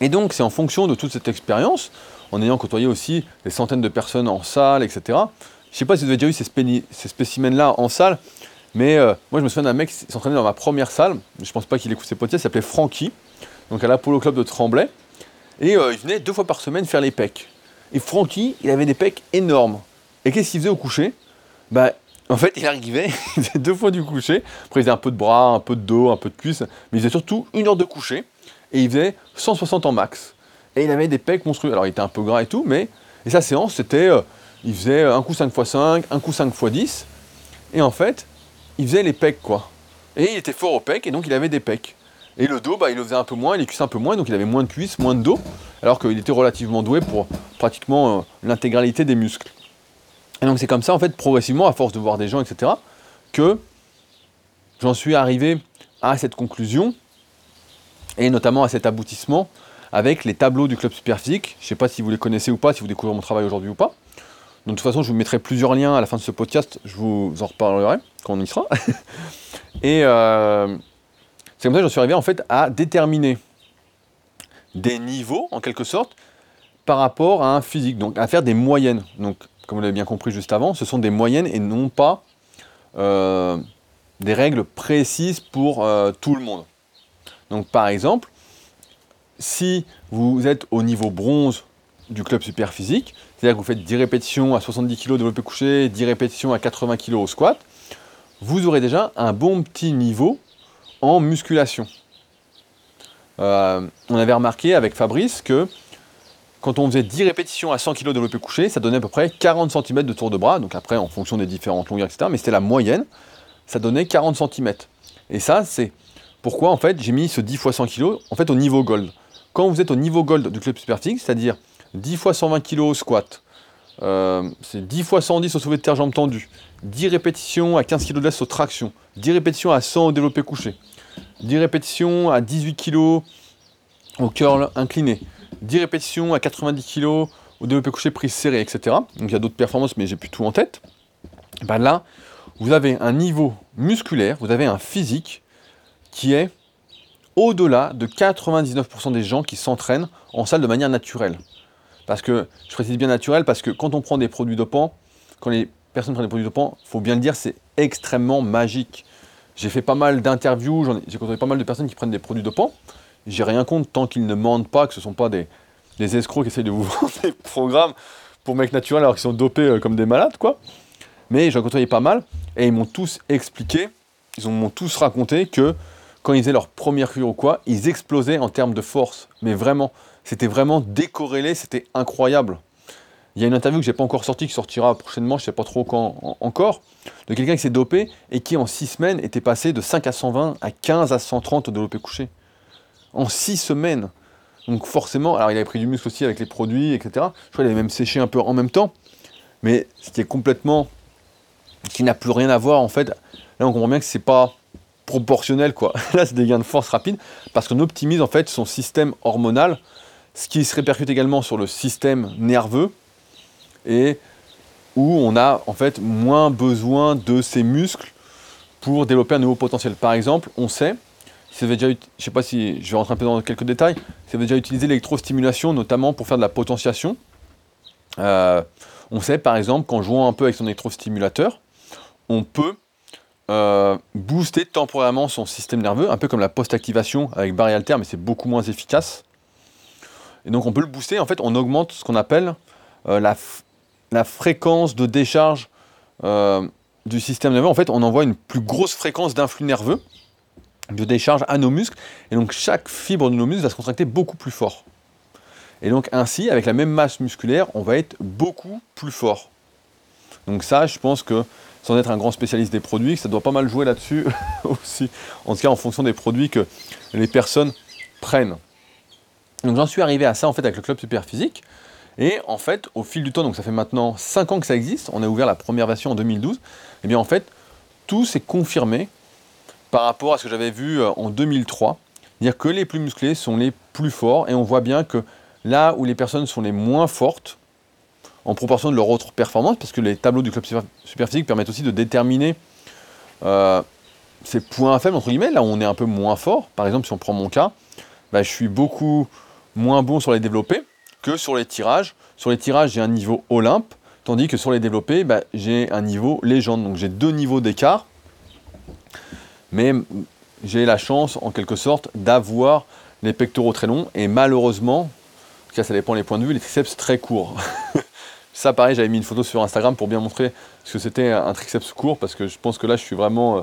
Et donc c'est en fonction de toute cette expérience, en ayant côtoyé aussi des centaines de personnes en salle, etc. Je ne sais pas si vous avez déjà eu ces, spécimens-là en salle, mais euh, moi je me souviens d'un mec qui s'entraînait dans ma première salle, je ne pense pas qu'il écoute ses podcasts, il s'appelait Francky, donc à l'Apollo Club de Tremblay, et euh, il venait deux fois par semaine faire les pecs. Et Francky, il avait des pecs énormes. Et qu'est-ce qu'il faisait au coucher? Bah, en fait, il arrivait, [laughs] il faisait deux fois du coucher. Après, il faisait un peu de bras, un peu de dos, un peu de cuisse. Mais il faisait surtout une heure de coucher. Et il faisait 160 en max. Et il avait des pecs monstrueux. Alors, il était un peu gras et tout, mais. Et sa séance, c'était. Euh, il faisait un coup 5 x 5, un coup 5 x 10. Et en fait, il faisait les pecs, quoi. Et il était fort aux pecs, et donc il avait des pecs. Et le dos, bah, il le faisait un peu moins, les cuisses un peu moins, donc il avait moins de cuisses, moins de dos, alors qu'il était relativement doué pour pratiquement euh, l'intégralité des muscles. Et donc c'est comme ça, en fait, progressivement, à force de voir des gens, etc., que j'en suis arrivé à cette conclusion, et notamment à cet aboutissement, avec les tableaux du club superphysique. Je ne sais pas si vous les connaissez ou pas, si vous découvrez mon travail aujourd'hui ou pas. Donc, de toute façon, je vous mettrai plusieurs liens à la fin de ce podcast, je vous en reparlerai quand on y sera. [laughs] et euh, c'est comme ça que j'en suis arrivé en fait à déterminer des niveaux, en quelque sorte, par rapport à un physique, donc à faire des moyennes. Donc, comme vous l'avez bien compris juste avant, ce sont des moyennes et non pas euh, des règles précises pour euh, tout le monde. Donc, par exemple, si vous êtes au niveau bronze du club super physique, c'est-à-dire que vous faites 10 répétitions à 70 kg développé couché, 10 répétitions à 80 kg au squat, vous aurez déjà un bon petit niveau en musculation. Euh, on avait remarqué avec Fabrice que quand on faisait 10 répétitions à 100 kg de développé couché, ça donnait à peu près 40 cm de tour de bras, donc après en fonction des différentes longueurs, etc. Mais c'était la moyenne, ça donnait 40 cm. Et ça, c'est pourquoi en fait j'ai mis ce 10 x 100 kg en fait au niveau gold. Quand vous êtes au niveau gold du club Superfix, c'est-à-dire 10 x 120 kg au squat, euh, c'est 10 x 110 au soulevé de terre jambes tendues, 10 répétitions à 15 kg de laisse aux tractions, 10 répétitions à 100 au développé couché, 10 répétitions à 18 kg au curl incliné, 10 répétitions à 90 kg au développé couché prise serrée, etc. Donc il y a d'autres performances, mais j'ai plus tout en tête. Ben là, vous avez un niveau musculaire, vous avez un physique qui est au-delà de 99% des gens qui s'entraînent en salle de manière naturelle. Parce que, je précise bien naturel, parce que quand on prend des produits dopants, quand les personnes prennent des produits dopants, il faut bien le dire, c'est extrêmement magique. J'ai fait pas mal d'interviews, j'ai côtoyé pas mal de personnes qui prennent des produits dopants. J'ai rien contre tant qu'ils ne mentent pas, que ce ne sont pas des, escrocs qui essayent de vous [laughs] vendre des programmes pour mecs naturels alors qu'ils sont dopés euh, comme des malades, quoi. Mais j'en côtoyé pas mal et ils m'ont tous expliqué, ils m'ont tous raconté que quand ils faisaient leur première cure ou quoi, ils explosaient en termes de force. Mais vraiment, c'était vraiment décorrélé, c'était incroyable. Il y a une interview que j'ai pas encore sortie, qui sortira prochainement, je sais pas trop quand encore, de quelqu'un qui s'est dopé et qui en 6 semaines était passé de 5 à 120 à 15 à 130 au développé couché. En 6 semaines. Donc forcément, alors il avait pris du muscle aussi avec les produits, etc. Je crois qu'il avait même séché un peu en même temps. Mais ce qui est complètement. qui n'a plus rien à voir en fait. Là on comprend bien que c'est pas proportionnel quoi. [laughs] Là c'est des gains de force rapides parce qu'on optimise en fait son système hormonal, ce qui se répercute également sur le système nerveux et où on a en fait moins besoin de ces muscles pour développer un nouveau potentiel. Par exemple, on sait, si déjà, je sais pas si je vais rentrer un peu dans quelques détails, si vous avez déjà utilisé l'électrostimulation notamment pour faire de la potentiation, euh, on sait par exemple qu'en jouant un peu avec son électrostimulateur, on peut euh, booster temporairement son système nerveux, un peu comme la post-activation avec barre alter, mais c'est beaucoup moins efficace. Et donc on peut le booster, en fait on augmente ce qu'on appelle euh, la, la, fréquence de décharge euh, du système nerveux. En fait on envoie une plus grosse fréquence d'influx nerveux, de décharge à nos muscles, et donc chaque fibre de nos muscles va se contracter beaucoup plus fort. Et donc ainsi, avec la même masse musculaire, on va être beaucoup plus fort. Donc ça, je pense que sans être un grand spécialiste des produits, ça doit pas mal jouer là-dessus [laughs] aussi, en tout cas en fonction des produits que les personnes prennent. Donc j'en suis arrivé à ça en fait avec le club super physique. Et en fait, au fil du temps, donc ça fait maintenant 5 ans que ça existe, on a ouvert la première version en 2012, et eh bien en fait, tout s'est confirmé par rapport à ce que j'avais vu euh, en 2003, dire que les plus musclés sont les plus forts, et on voit bien que là où les personnes sont les moins fortes, en proportion de leur autre performance, parce que les tableaux du club super, physique permettent aussi de déterminer euh, ces points faibles, entre guillemets, là où on est un peu moins fort. Par exemple, si on prend mon cas, bah, je suis beaucoup moins bon sur les développés que sur les tirages. Sur les tirages, j'ai un niveau Olympe, tandis que sur les développés, bah, j'ai un niveau légende. Donc j'ai deux niveaux d'écart, mais j'ai la chance, en quelque sorte, d'avoir les pectoraux très longs, et malheureusement, ça, ça dépend des points de vue, les triceps très courts. [laughs] Ça, pareil, j'avais mis une photo sur Instagram pour bien montrer ce que c'était un triceps court, parce que je pense que là, je suis vraiment euh,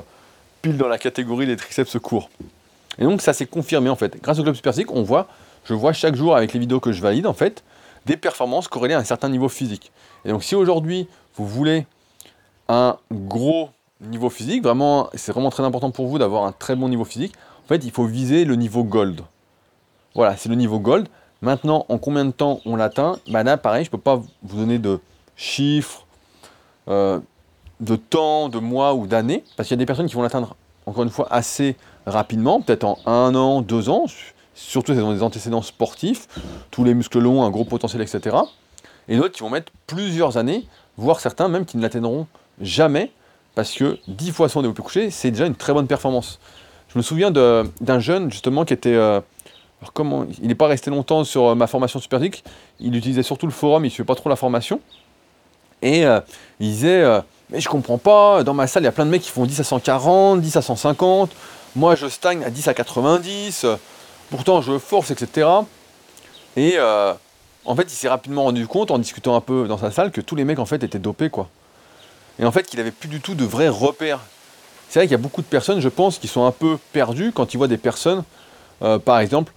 pile dans la catégorie des triceps courts. Et donc, ça s'est confirmé, en fait. Grâce au Club Super Physique, on voit, je vois chaque jour avec les vidéos que je valide, en fait, des performances corrélées à un certain niveau physique. Et donc, si aujourd'hui, vous voulez un gros niveau physique, vraiment, c'est vraiment très important pour vous d'avoir un très bon niveau physique, en fait, il faut viser le niveau gold. Voilà, c'est le niveau gold. Maintenant, en combien de temps on l'atteint? Bah Là, pareil, je ne peux pas vous donner de chiffres, euh, de temps, de mois ou d'années, parce qu'il y a des personnes qui vont l'atteindre, encore une fois, assez rapidement, peut-être en un an, deux ans, surtout ont des antécédents sportifs, tous les muscles longs, un gros potentiel, etc. Et d'autres qui vont mettre plusieurs années, voire certains même qui ne l'atteindront jamais, parce que 10 fois son développé couché, c'est déjà une très bonne performance. Je me souviens d'un jeune, justement, qui était... Euh, alors comment Il n'est pas resté longtemps sur euh, ma formation Superphysique, il utilisait surtout le forum, il ne suivait pas trop la formation. Et euh, il disait Mais je comprends pas, dans ma salle, il y a plein de mecs qui font 10 à 140, 10 à 150, moi je stagne à 10 à 90, pourtant je force, etc. Et en fait, il s'est rapidement rendu compte, en discutant un peu dans sa salle, que tous les mecs en fait étaient dopés, quoi. Et en fait, qu'il avait plus du tout de vrais repères. C'est vrai qu'il y a beaucoup de personnes, je pense, qui sont un peu perdues quand ils voient des personnes, par exemple,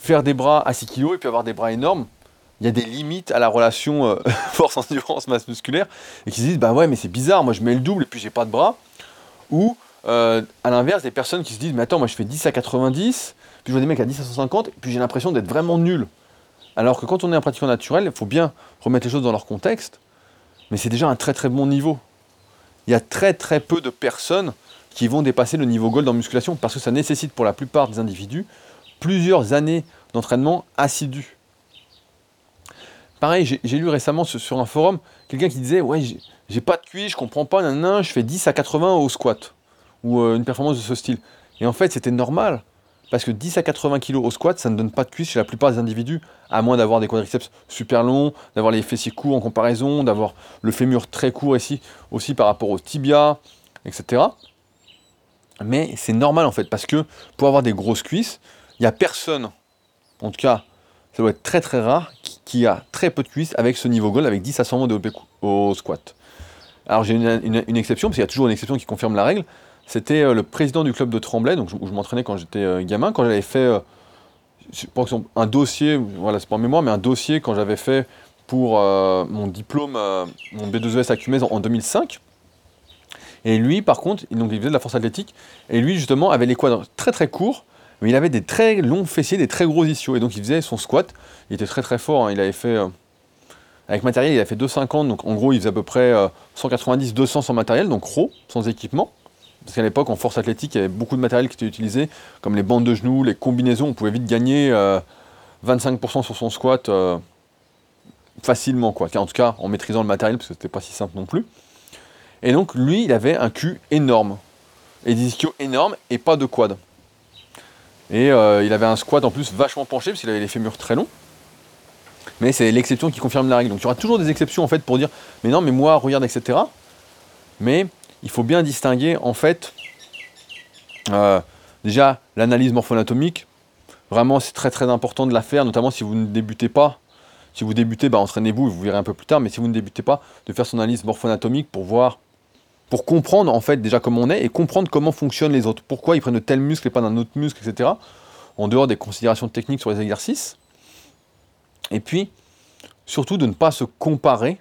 faire des bras à 6 kg et puis avoir des bras énormes, il y a des limites à la relation euh, [laughs] force-endurance-masse musculaire et qui se disent bah ouais mais c'est bizarre, moi je mets le double et puis j'ai pas de bras. Ou euh, à l'inverse des personnes qui se disent mais attends moi je fais 10 à 90, puis je vois des mecs à 10 à 150 et puis j'ai l'impression d'être vraiment nul. Alors que quand on est un pratiquant naturel, il faut bien remettre les choses dans leur contexte, mais c'est déjà un très très bon niveau. Il y a très très peu de personnes qui vont dépasser le niveau gold en musculation parce que ça nécessite pour la plupart des individus plusieurs années d'entraînement assidu. Pareil, j'ai lu récemment sur un forum quelqu'un qui disait Ouais, j'ai pas de cuisse, je comprends pas, nan, je fais 10 à 80 au squat, ou euh, une performance de ce style. Et en fait, c'était normal, parce que 10 à 80 kg au squat, ça ne donne pas de cuisse chez la plupart des individus, à moins d'avoir des quadriceps super longs, d'avoir les fessiers courts en comparaison, d'avoir le fémur très court ici, aussi par rapport au tibia, etc. Mais c'est normal en fait, parce que pour avoir des grosses cuisses, il n'y a personne, en tout cas, ça doit être très très rare, qui, a très peu de cuisses avec ce niveau gold, avec 10 à 100 mots de au squat. Alors j'ai une, exception, parce qu'il y a toujours une exception qui confirme la règle. C'était euh, le président du club de Tremblay, donc où je m'entraînais quand j'étais euh, gamin, quand j'avais fait, euh, un dossier, voilà, c'est pas en mémoire, mais un dossier quand j'avais fait pour mon diplôme, mon B2ES à Cumèze en, 2005. Et lui, par contre, il, donc, il faisait de la force athlétique, et lui, justement, avait les quads très très courts, mais il avait des très longs fessiers, des très gros ischios, et donc il faisait son squat, il était très très fort, hein. il avait fait, avec matériel, il a fait 2,50, donc en gros, il faisait à peu près 190-200 sans matériel, donc gros, sans équipement. Parce qu'à l'époque, en force athlétique, il y avait beaucoup de matériel qui était utilisé, comme les bandes de genoux, les combinaisons. On pouvait vite gagner 25% euh, sur son squat euh, facilement, quoi. En tout cas, en maîtrisant le matériel, parce que c'était pas si simple non plus. Et donc, lui, il avait un cul énorme. Et des ischios énormes et pas de quad. Et euh, il avait un squat en plus vachement penché, parce qu'il avait les fémurs très longs. Mais c'est l'exception qui confirme la règle. Donc il y aura toujours des exceptions en fait pour dire mais non, mais moi, regarde, etc. Mais il faut bien distinguer en fait euh, déjà l'analyse morpho-anatomique. Vraiment, c'est très très important de la faire, notamment si vous ne débutez pas. Si vous débutez, bah, entraînez-vous, vous verrez un peu plus tard, mais si vous ne débutez pas, de faire son analyse morpho-anatomique pour voir, pour comprendre en fait déjà comment on est et comprendre comment fonctionnent les autres. Pourquoi ils prennent de tel muscle et pas d'un autre muscle, etc. En dehors des considérations techniques sur les exercices. Et puis, surtout de ne pas se comparer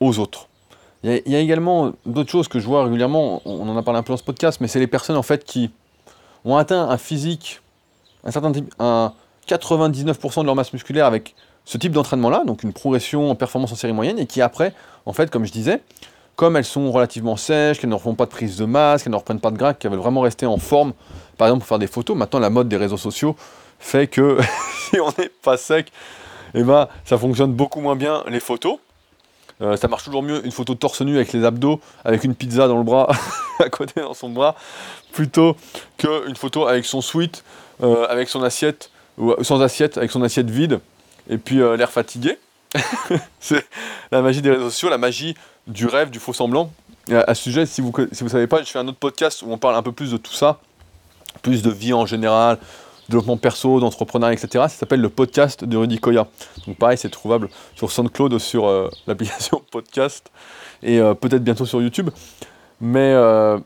aux autres. Il y, a également d'autres choses que je vois régulièrement, on en a parlé un peu dans ce podcast, mais c'est les personnes en fait qui ont atteint un physique, un certain type, un 99% de leur masse musculaire avec ce type d'entraînement-là, donc une progression en performance en série moyenne, et qui après, en fait, comme je disais, comme elles sont relativement sèches, qu'elles ne refont pas de prise de masse, qu'elles ne reprennent pas de gras, qu'elles veulent vraiment rester en forme, par exemple pour faire des photos, maintenant la mode des réseaux sociaux fait que [laughs] si on n'est pas sec, eh ben, ça fonctionne beaucoup moins bien les photos. Euh, ça marche toujours mieux une photo torse nu avec les abdos, avec une pizza dans le bras, [laughs] à côté dans son bras, plutôt qu'une photo avec son sweat, euh, avec son assiette, ou sans assiette, avec son assiette vide, et puis euh, l'air fatigué. [laughs] c'est la magie des réseaux sociaux, la magie du rêve, du faux semblant. à, ce sujet, si vous ne si vous savez pas, je fais un autre podcast où on parle un peu plus de tout ça, plus de vie en général, développement perso, d'entrepreneuriat, etc. Ça s'appelle le podcast de Rudy Koya. Donc pareil, c'est trouvable sur SoundCloud, sur euh, [laughs] l'application podcast et euh, peut-être bientôt sur YouTube. Mais euh,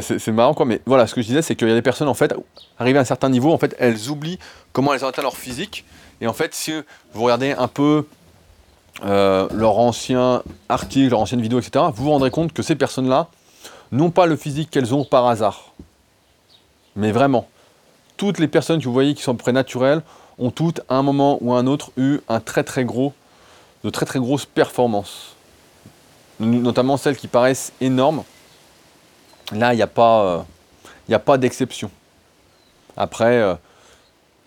c'est marrant quoi. Mais voilà, ce que je disais, c'est qu'il y a des personnes en fait, arrivées à un certain niveau, en fait, elles oublient comment elles ont atteint leur physique. Et en fait, si vous regardez un peu leur ancien article, leur ancienne vidéo, etc., vous vous rendrez compte que ces personnes-là n'ont pas le physique qu'elles ont par hasard. Mais vraiment toutes les personnes que vous voyez qui sont à peu près naturelles ont toutes, à un moment ou à un autre, eu un très très gros, de très très grosses performances. Notamment celles qui paraissent énormes. Là, il n'y a pas, euh, pas d'exception. Après, euh,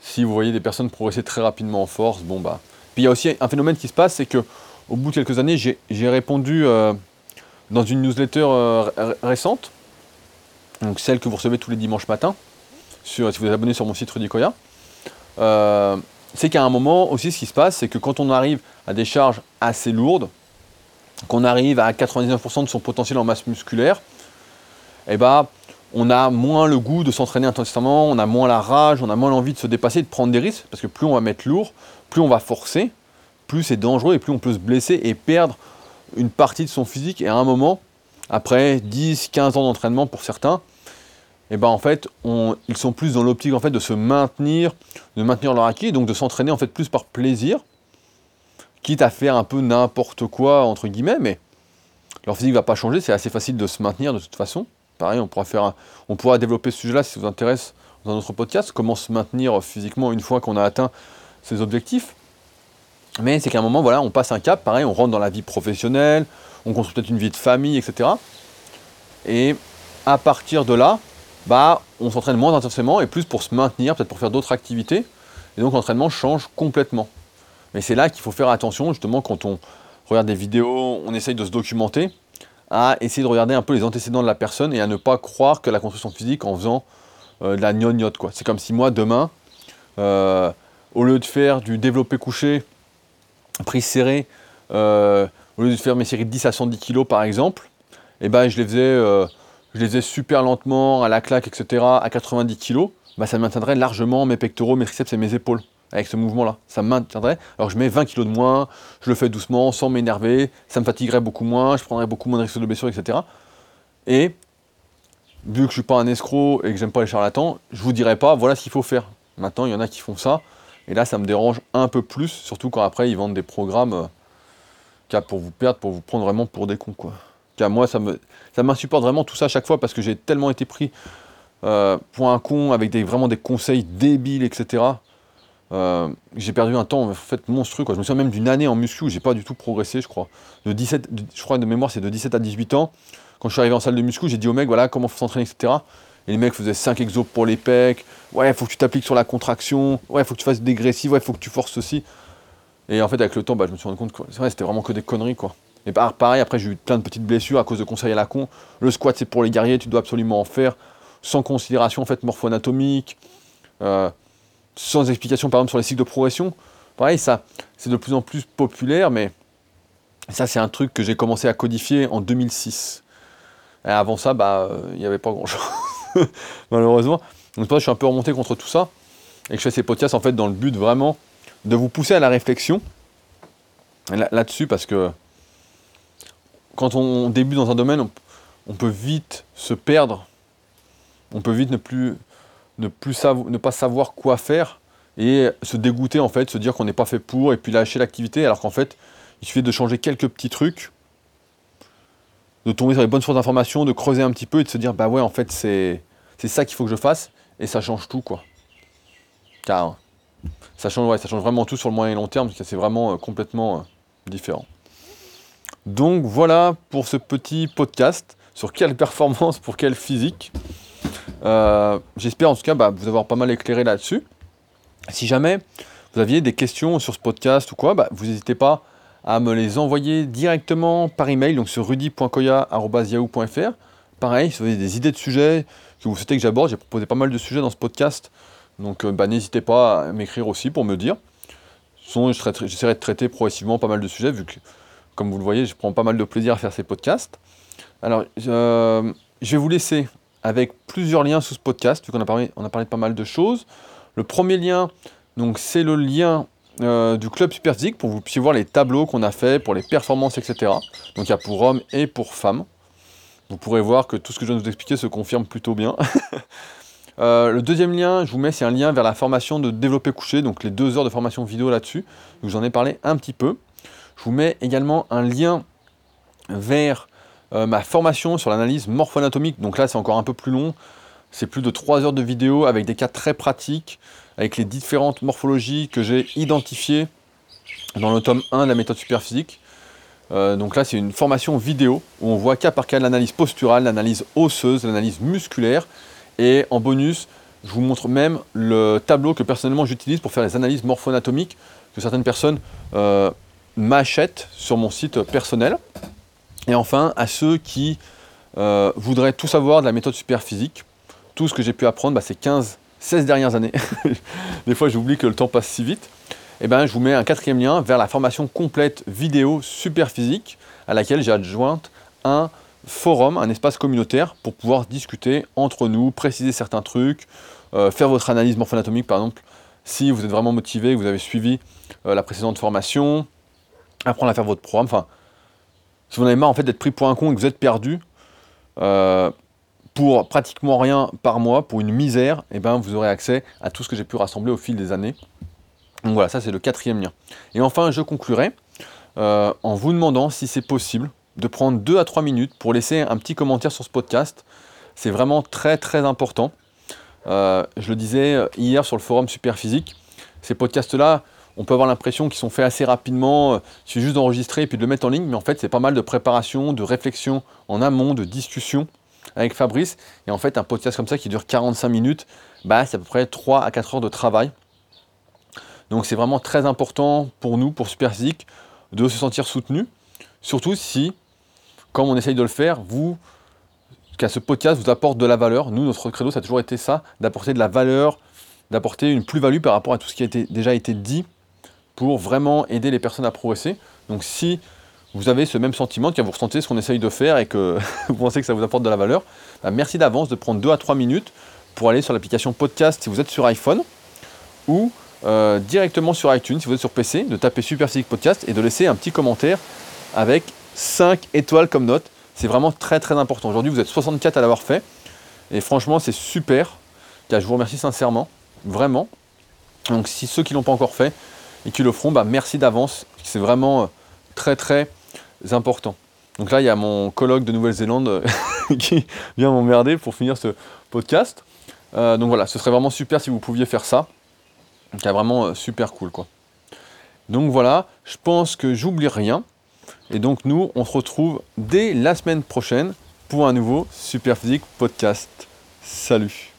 si vous voyez des personnes progresser très rapidement en force, bon bah. Puis il y a aussi un phénomène qui se passe, c'est que au bout de quelques années, j'ai répondu euh, dans une newsletter récente, donc celle que vous recevez tous les dimanches matins si vous êtes abonné sur mon site Rudy Koya, euh, c'est qu'à un moment aussi, ce qui se passe, c'est que quand on arrive à des charges assez lourdes, qu'on arrive à 99% de son potentiel en masse musculaire, eh ben, on a moins le goût de s'entraîner intensément, on a moins la rage, on a moins l'envie de se dépasser, de prendre des risques, parce que plus on va mettre lourd, plus on va forcer, plus c'est dangereux et plus on peut se blesser et perdre une partie de son physique. Et à un moment, après 10-15 ans d'entraînement pour certains, et eh ben en fait, ils sont plus dans l'optique en fait de se maintenir, de maintenir leur acquis, donc de s'entraîner en fait plus par plaisir, quitte à faire un peu n'importe quoi entre guillemets, mais leur physique va pas changer, c'est assez facile de se maintenir de toute façon. Pareil, on pourra faire, on pourra développer ce sujet-là si ça vous intéresse dans notre podcast, comment se maintenir physiquement une fois qu'on a atteint ses objectifs. Mais c'est qu'à un moment, voilà, on passe un cap, pareil, on rentre dans la vie professionnelle, on construit peut-être une vie de famille, etc. Et à partir de là, bah, on s'entraîne moins intensément et plus pour se maintenir, peut-être pour faire d'autres activités. Et donc l'entraînement change complètement. Mais c'est là qu'il faut faire attention, justement, quand on regarde des vidéos, on essaye de se documenter, à essayer de regarder un peu les antécédents de la personne et à ne pas croire que la construction physique en faisant euh, de la gnognotte. Quoi. C'est comme si moi, demain, euh, au lieu de faire du développé couché, prise serrée, euh, au lieu de faire mes séries de 10 à 110 kg par exemple, eh ben, je les faisais je les ai super lentement, à la claque, etc., à 90 kg, bah, ça maintiendrait largement mes pectoraux, mes triceps et mes épaules avec ce mouvement-là. Ça maintiendrait. Alors je mets 20 kg de moins, je le fais doucement, sans m'énerver, ça me fatiguerait beaucoup moins, je prendrais beaucoup moins de risques de blessure, etc. Et vu que je ne suis pas un escroc et que j'aime pas les charlatans, je vous dirai pas voilà ce qu'il faut faire. Maintenant, il y en a qui font ça, Et là, ça me dérange un peu plus, surtout quand après ils vendent des programmes euh, pour vous perdre, pour vous prendre vraiment pour des cons. Quoi. Car moi, ça me ça m'insupporte vraiment tout ça à chaque fois parce que j'ai tellement été pris euh, pour un con avec vraiment des conseils débiles, etc. Euh, j'ai perdu un temps en fait monstrueux. Quoi. Je me souviens même d'une année en muscu où j'ai pas du tout progressé, je crois. De 17, je crois de mémoire, c'est de 17 à 18 ans. Quand je suis arrivé en salle de muscu, j'ai dit au mec, voilà comment faut s'entraîner, etc. Et les mecs faisaient 5 exos pour les pecs. Ouais, faut que tu t'appliques sur la contraction. Ouais, faut que tu fasses dégressif. Ouais, faut que tu forces aussi. Et en fait, avec le temps, bah, je me suis rendu compte que c'était vraiment que des conneries, quoi. Et pareil, après, j'ai eu plein de petites blessures à cause de conseils à la con. Le squat, c'est pour les guerriers, tu dois absolument en faire, sans considération en fait morpho-anatomique, euh, sans explication par exemple sur les cycles de progression. Pareil, ça, c'est de plus en plus populaire, mais ça, c'est un truc que j'ai commencé à codifier en 2006. Et avant ça, bah, il n'y avait pas grand-chose. [laughs] malheureusement. Donc je suis un peu remonté contre tout ça, et que je fais ces podcasts en fait dans le but vraiment de vous pousser à la réflexion là-dessus, parce que quand on débute dans un domaine, on, peut vite se perdre, on peut vite ne plus, ne pas savoir quoi faire et se dégoûter en fait, se dire qu'on n'est pas fait pour et puis lâcher l'activité alors qu'en fait il suffit de changer quelques petits trucs de tomber sur les bonnes sources d'informations, de creuser un petit peu et de se dire bah ouais en fait c'est ça qu'il faut que je fasse et ça change tout quoi. Car ça change ouais, ça change vraiment tout sur le moyen et long terme, c'est vraiment euh, complètement euh, différent. Donc voilà pour ce petit podcast sur quelle performance pour quelle physique. Euh, j'espère en tout cas bah, vous avoir pas mal éclairé là-dessus. Si jamais vous aviez des questions sur ce podcast ou quoi, bah, vous n'hésitez pas à me les envoyer directement par email, donc sur rudy.koya.yahoo.fr. Pareil, si vous avez des idées de sujets que vous souhaitez que j'aborde, j'ai proposé pas mal de sujets dans ce podcast, donc euh, bah, n'hésitez pas à m'écrire aussi pour me dire. J'essaierai de traiter progressivement pas mal de sujets, vu que, comme vous le voyez, je prends pas mal de plaisir à faire ces podcasts. Alors, euh, je vais vous laisser avec plusieurs liens sous ce podcast, vu qu'on a parlé, a parlé de pas mal de choses. Le premier lien, donc, c'est le lien euh, du club Superphysique pour que vous puissiez voir les tableaux qu'on a fait pour les performances, etc. Donc il y a pour hommes et pour femmes. Vous pourrez voir que tout ce que je viens de vous expliquer se confirme plutôt bien. [laughs] Euh, le deuxième lien, je vous mets, c'est un lien vers la formation de développer couché, donc les deux heures de formation vidéo là-dessus. Je vous en ai parlé un petit peu. Je vous mets également un lien vers euh, ma formation sur l'analyse morpho-anatomique. Donc là, c'est encore un peu plus long. C'est plus de 3 heures de vidéo avec des cas très pratiques avec les différentes morphologies que j'ai identifiées dans le tome 1 de la méthode superphysique. Euh, donc là, c'est une formation vidéo où on voit cas par cas l'analyse posturale, l'analyse osseuse, l'analyse musculaire. Et en bonus, je vous montre même le tableau que personnellement j'utilise pour faire les analyses morpho-anatomiques que certaines personnes euh, m'achètent sur mon site personnel. Et enfin, à ceux qui euh, voudraient tout savoir de la méthode superphysique, tout ce que j'ai pu apprendre, bah, c'est 15 16 dernières années. [laughs] Des fois, j'oublie que le temps passe si vite. Et eh ben, je vous mets un quatrième lien vers la formation complète vidéo super physique à laquelle j'ai adjointe un forum, un espace communautaire pour pouvoir discuter entre nous, préciser certains trucs, euh, faire votre analyse morpho-anatomique par exemple, si vous êtes vraiment motivé, vous avez suivi euh, la précédente formation, apprendre à faire votre programme. Enfin, si vous en avez marre en fait d'être pris pour un con et que vous êtes perdu, euh, pour pratiquement rien par mois, pour une misère, eh ben, vous aurez accès à tout ce que j'ai pu rassembler au fil des années. Donc voilà, ça c'est le quatrième lien. Et enfin, je conclurai euh, en vous demandant si c'est possible de prendre 2 à 3 minutes pour laisser un petit commentaire sur ce podcast. C'est vraiment très très important. Euh, je le disais hier sur le forum Superphysique, ces podcasts-là, on peut avoir l'impression qu'ils sont faits assez rapidement, il suffit juste d'enregistrer et puis de le mettre en ligne, mais en fait c'est pas mal de préparation, de réflexion en amont, de discussion avec Fabrice. Et en fait, un podcast comme ça qui dure 45 minutes, bah, c'est à peu près 3 à 4 heures de travail. Donc c'est vraiment très important pour nous, pour Superphysique, de se sentir soutenu. Surtout si, comme on essaye de le faire, vous, qu'à ce podcast vous apporte de la valeur. Nous, notre credo, ça a toujours été ça, d'apporter de la valeur, d'apporter une plus-value par rapport à tout ce qui a déjà été dit pour vraiment aider les personnes à progresser. Donc si vous avez ce même sentiment, que vous ressentez ce qu'on essaye de faire et que [laughs] vous pensez que ça vous apporte de la valeur, bah, merci d'avance de prendre 2 à 3 minutes pour aller sur l'application podcast si vous êtes sur iPhone ou euh, directement sur iTunes si vous êtes sur PC, de taper Super Podcast et de laisser un petit commentaire avec 5 étoiles comme note. C'est vraiment très très important. Aujourd'hui, vous êtes 64 à l'avoir fait et franchement, c'est super. Je vous remercie sincèrement, vraiment. Donc si ceux qui l'ont pas encore fait et qui le feront, bah, merci d'avance. C'est vraiment euh, très très important. Donc là, il y a mon colloque de Nouvelle-Zélande [laughs] qui vient m'emmerder pour finir ce podcast. Euh, donc voilà, ce serait vraiment super si vous pouviez faire ça. C'est vraiment euh, super cool quoi. Donc voilà, je pense que j'oublie rien. Et donc nous, on se retrouve dès la semaine prochaine pour un nouveau Super Physique podcast. Salut